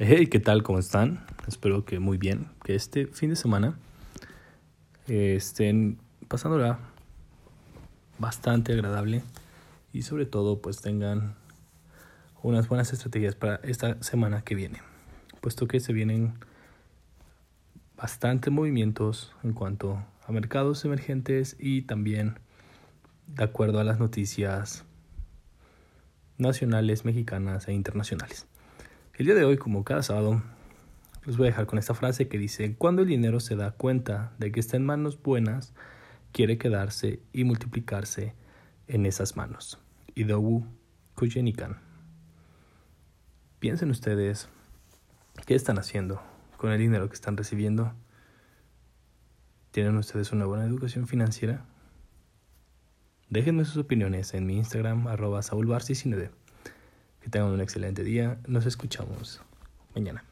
Hey, ¿qué tal? ¿Cómo están? Espero que muy bien. Que este fin de semana eh, estén pasándola bastante agradable y sobre todo pues tengan unas buenas estrategias para esta semana que viene, puesto que se vienen bastantes movimientos en cuanto a mercados emergentes y también de acuerdo a las noticias nacionales, mexicanas e internacionales. El día de hoy, como cada sábado, los voy a dejar con esta frase que dice, cuando el dinero se da cuenta de que está en manos buenas, quiere quedarse y multiplicarse en esas manos. Idowu Kujenikan. Piensen ustedes, ¿qué están haciendo con el dinero que están recibiendo? ¿Tienen ustedes una buena educación financiera? Déjenme sus opiniones en mi Instagram, arroba saulbar19. Que tengan un excelente día. Nos escuchamos mañana.